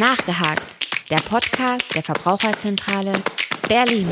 Nachgehakt, der Podcast der Verbraucherzentrale Berlin.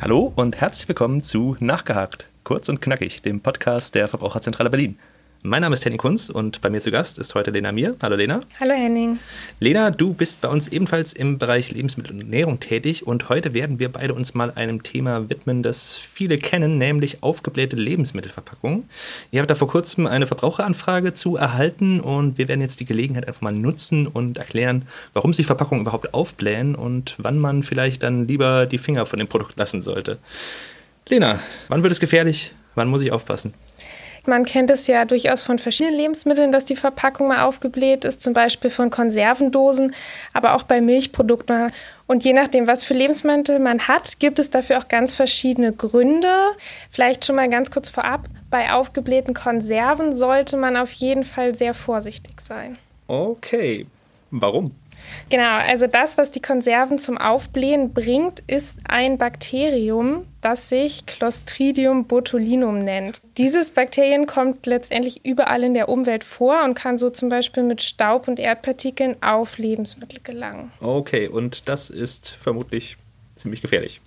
Hallo und herzlich willkommen zu Nachgehakt, kurz und knackig, dem Podcast der Verbraucherzentrale Berlin. Mein Name ist Henning Kunz und bei mir zu Gast ist heute Lena Mir. Hallo Lena. Hallo Henning. Lena, du bist bei uns ebenfalls im Bereich Lebensmittel und Ernährung tätig und heute werden wir beide uns mal einem Thema widmen, das viele kennen, nämlich aufgeblähte Lebensmittelverpackungen. Ihr habt da vor kurzem eine Verbraucheranfrage zu erhalten und wir werden jetzt die Gelegenheit einfach mal nutzen und erklären, warum sich Verpackungen überhaupt aufblähen und wann man vielleicht dann lieber die Finger von dem Produkt lassen sollte. Lena, wann wird es gefährlich? Wann muss ich aufpassen? Man kennt es ja durchaus von verschiedenen Lebensmitteln, dass die Verpackung mal aufgebläht ist, zum Beispiel von Konservendosen, aber auch bei Milchprodukten. Und je nachdem, was für Lebensmittel man hat, gibt es dafür auch ganz verschiedene Gründe. Vielleicht schon mal ganz kurz vorab. Bei aufgeblähten Konserven sollte man auf jeden Fall sehr vorsichtig sein. Okay. Warum? Genau, also das, was die Konserven zum Aufblähen bringt, ist ein Bakterium, das sich Clostridium botulinum nennt. Dieses Bakterium kommt letztendlich überall in der Umwelt vor und kann so zum Beispiel mit Staub und Erdpartikeln auf Lebensmittel gelangen. Okay, und das ist vermutlich ziemlich gefährlich.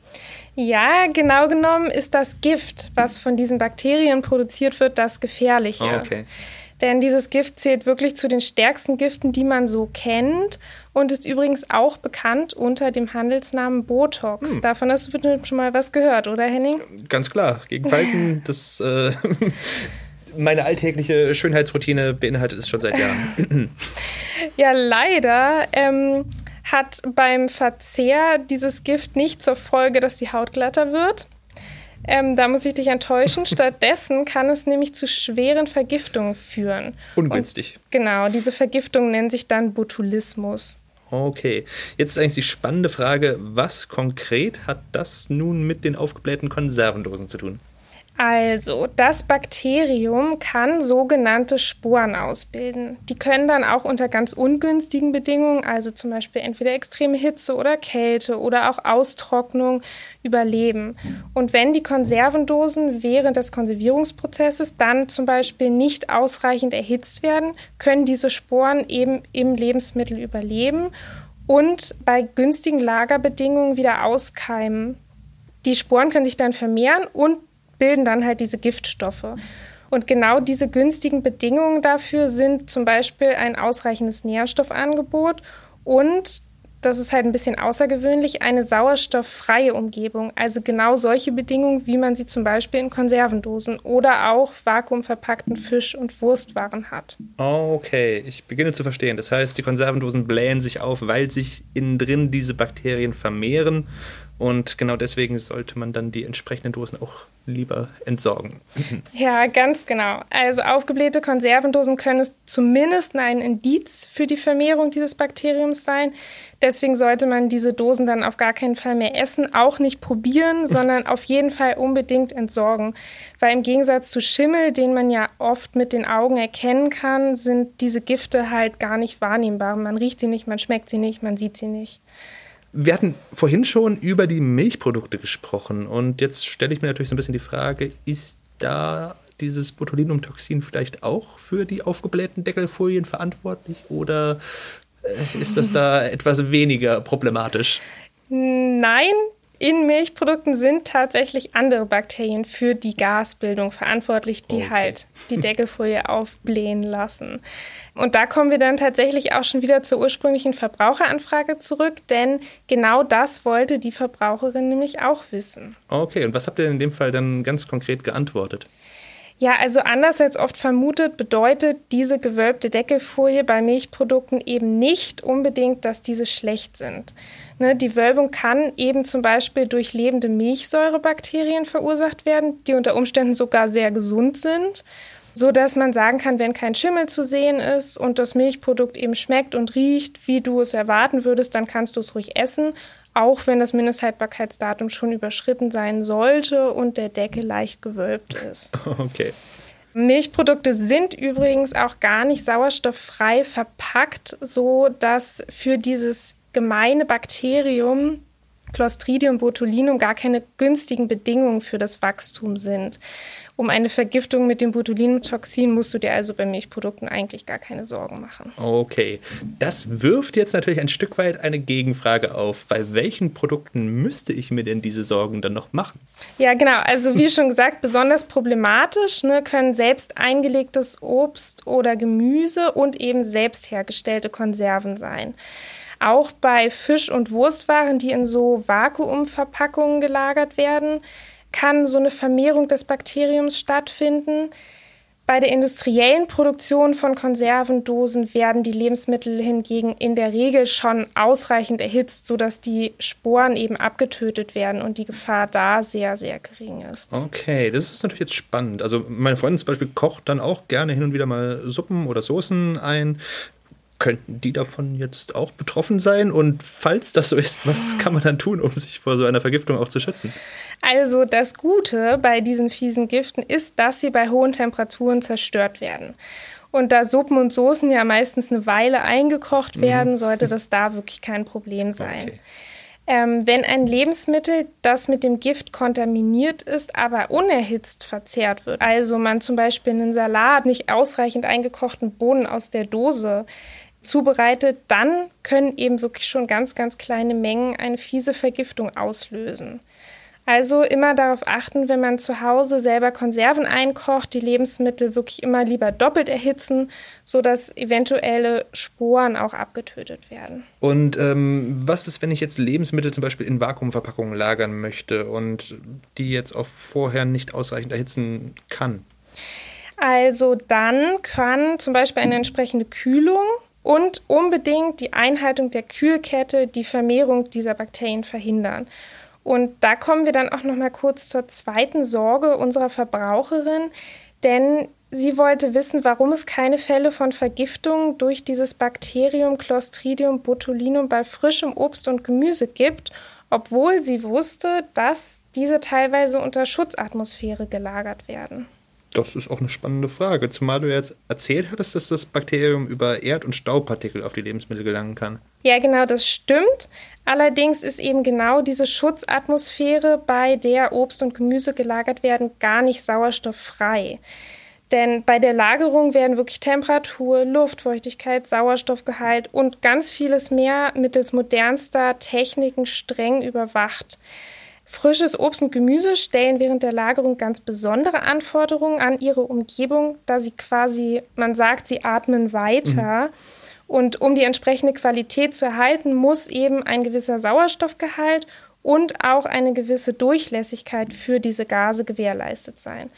Ja, genau genommen ist das Gift, was von diesen Bakterien produziert wird, das Gefährliche. Okay. Denn dieses Gift zählt wirklich zu den stärksten Giften, die man so kennt und ist übrigens auch bekannt unter dem Handelsnamen Botox. Hm. Davon hast du bitte schon mal was gehört, oder Henning? Ganz klar. Gegen Falten, das äh, meine alltägliche Schönheitsroutine beinhaltet es schon seit Jahren. ja, leider. Ähm, hat beim Verzehr dieses Gift nicht zur Folge, dass die Haut glatter wird. Ähm, da muss ich dich enttäuschen. Stattdessen kann es nämlich zu schweren Vergiftungen führen. Ungünstig. Und genau, diese Vergiftung nennt sich dann Botulismus. Okay, jetzt ist eigentlich die spannende Frage, was konkret hat das nun mit den aufgeblähten Konservendosen zu tun? Also, das Bakterium kann sogenannte Sporen ausbilden. Die können dann auch unter ganz ungünstigen Bedingungen, also zum Beispiel entweder extreme Hitze oder Kälte oder auch Austrocknung, überleben. Und wenn die Konservendosen während des Konservierungsprozesses dann zum Beispiel nicht ausreichend erhitzt werden, können diese Sporen eben im Lebensmittel überleben und bei günstigen Lagerbedingungen wieder auskeimen. Die Sporen können sich dann vermehren und bilden dann halt diese Giftstoffe. Und genau diese günstigen Bedingungen dafür sind zum Beispiel ein ausreichendes Nährstoffangebot und das ist halt ein bisschen außergewöhnlich, eine sauerstofffreie Umgebung. Also genau solche Bedingungen, wie man sie zum Beispiel in Konservendosen oder auch vakuumverpackten Fisch- und Wurstwaren hat. Okay, ich beginne zu verstehen. Das heißt, die Konservendosen blähen sich auf, weil sich innen drin diese Bakterien vermehren und genau deswegen sollte man dann die entsprechenden Dosen auch lieber entsorgen. Ja, ganz genau. Also aufgeblähte Konservendosen können zumindest ein Indiz für die Vermehrung dieses Bakteriums sein. Deswegen sollte man diese Dosen dann auf gar keinen Fall mehr essen, auch nicht probieren, sondern auf jeden Fall unbedingt entsorgen. Weil im Gegensatz zu Schimmel, den man ja oft mit den Augen erkennen kann, sind diese Gifte halt gar nicht wahrnehmbar. Man riecht sie nicht, man schmeckt sie nicht, man sieht sie nicht. Wir hatten vorhin schon über die Milchprodukte gesprochen und jetzt stelle ich mir natürlich so ein bisschen die Frage, ist da dieses Botulinumtoxin vielleicht auch für die aufgeblähten Deckelfolien verantwortlich oder äh, ist das da etwas weniger problematisch? Nein, in Milchprodukten sind tatsächlich andere Bakterien für die Gasbildung verantwortlich, die okay. halt die Deckelfolie aufblähen lassen. Und da kommen wir dann tatsächlich auch schon wieder zur ursprünglichen Verbraucheranfrage zurück, denn genau das wollte die Verbraucherin nämlich auch wissen. Okay, und was habt ihr in dem Fall dann ganz konkret geantwortet? Ja, also anders als oft vermutet, bedeutet diese gewölbte Deckelfolie bei Milchprodukten eben nicht unbedingt, dass diese schlecht sind. Ne, die Wölbung kann eben zum Beispiel durch lebende Milchsäurebakterien verursacht werden, die unter Umständen sogar sehr gesund sind, so dass man sagen kann, wenn kein Schimmel zu sehen ist und das Milchprodukt eben schmeckt und riecht, wie du es erwarten würdest, dann kannst du es ruhig essen auch wenn das Mindesthaltbarkeitsdatum schon überschritten sein sollte und der Deckel leicht gewölbt ist. Okay. Milchprodukte sind übrigens auch gar nicht sauerstofffrei verpackt, so dass für dieses gemeine Bakterium Clostridium botulinum gar keine günstigen Bedingungen für das Wachstum sind. Um eine Vergiftung mit dem Botulinumtoxin musst du dir also bei Milchprodukten eigentlich gar keine Sorgen machen. Okay, das wirft jetzt natürlich ein Stück weit eine Gegenfrage auf. Bei welchen Produkten müsste ich mir denn diese Sorgen dann noch machen? Ja, genau. Also wie schon gesagt, besonders problematisch ne, können selbst eingelegtes Obst oder Gemüse und eben selbst hergestellte Konserven sein. Auch bei Fisch- und Wurstwaren, die in so Vakuumverpackungen gelagert werden, kann so eine Vermehrung des Bakteriums stattfinden. Bei der industriellen Produktion von Konservendosen werden die Lebensmittel hingegen in der Regel schon ausreichend erhitzt, sodass die Sporen eben abgetötet werden und die Gefahr da sehr, sehr gering ist. Okay, das ist natürlich jetzt spannend. Also meine Freundin zum Beispiel kocht dann auch gerne hin und wieder mal Suppen oder Soßen ein könnten die davon jetzt auch betroffen sein? Und falls das so ist, was kann man dann tun, um sich vor so einer Vergiftung auch zu schützen? Also das Gute bei diesen fiesen Giften ist, dass sie bei hohen Temperaturen zerstört werden. Und da Suppen und Soßen ja meistens eine Weile eingekocht werden, mhm. sollte das da wirklich kein Problem sein. Okay. Ähm, wenn ein Lebensmittel, das mit dem Gift kontaminiert ist, aber unerhitzt verzehrt wird, also man zum Beispiel einen Salat nicht ausreichend eingekochten Bohnen aus der Dose zubereitet, dann können eben wirklich schon ganz, ganz kleine Mengen eine fiese Vergiftung auslösen. Also immer darauf achten, wenn man zu Hause selber Konserven einkocht, die Lebensmittel wirklich immer lieber doppelt erhitzen, sodass eventuelle Sporen auch abgetötet werden. Und ähm, was ist, wenn ich jetzt Lebensmittel zum Beispiel in Vakuumverpackungen lagern möchte und die jetzt auch vorher nicht ausreichend erhitzen kann? Also dann kann zum Beispiel eine entsprechende Kühlung und unbedingt die Einhaltung der Kühlkette die Vermehrung dieser Bakterien verhindern. Und da kommen wir dann auch noch mal kurz zur zweiten Sorge unserer Verbraucherin, denn sie wollte wissen, warum es keine Fälle von Vergiftung durch dieses Bakterium Clostridium botulinum bei frischem Obst und Gemüse gibt, obwohl sie wusste, dass diese teilweise unter Schutzatmosphäre gelagert werden. Das ist auch eine spannende Frage, zumal du jetzt erzählt hattest, dass das Bakterium über Erd- und Staubpartikel auf die Lebensmittel gelangen kann. Ja, genau, das stimmt. Allerdings ist eben genau diese Schutzatmosphäre, bei der Obst und Gemüse gelagert werden, gar nicht sauerstofffrei. Denn bei der Lagerung werden wirklich Temperatur, Luftfeuchtigkeit, Sauerstoffgehalt und ganz vieles mehr mittels modernster Techniken streng überwacht. Frisches Obst und Gemüse stellen während der Lagerung ganz besondere Anforderungen an ihre Umgebung, da sie quasi, man sagt, sie atmen weiter. Mhm. Und um die entsprechende Qualität zu erhalten, muss eben ein gewisser Sauerstoffgehalt und auch eine gewisse Durchlässigkeit für diese Gase gewährleistet sein.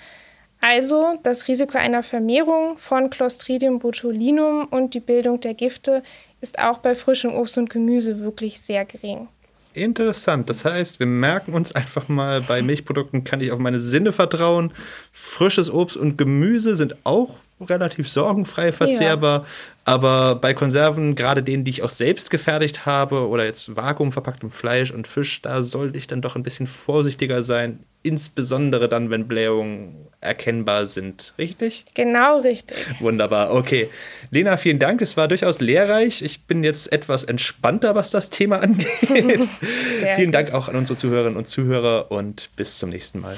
Also das Risiko einer Vermehrung von Clostridium botulinum und die Bildung der Gifte ist auch bei frischem Obst und Gemüse wirklich sehr gering. Interessant. Das heißt, wir merken uns einfach mal, bei Milchprodukten kann ich auf meine Sinne vertrauen. Frisches Obst und Gemüse sind auch relativ sorgenfrei verzehrbar. Ja. Aber bei Konserven, gerade denen, die ich auch selbst gefertigt habe oder jetzt vakuumverpacktem Fleisch und Fisch, da sollte ich dann doch ein bisschen vorsichtiger sein. Insbesondere dann, wenn Blähungen erkennbar sind. Richtig? Genau richtig. Wunderbar. Okay. Lena, vielen Dank. Es war durchaus lehrreich. Ich bin jetzt etwas entspannter, was das Thema angeht. vielen Dank auch an unsere Zuhörerinnen und Zuhörer und bis zum nächsten Mal.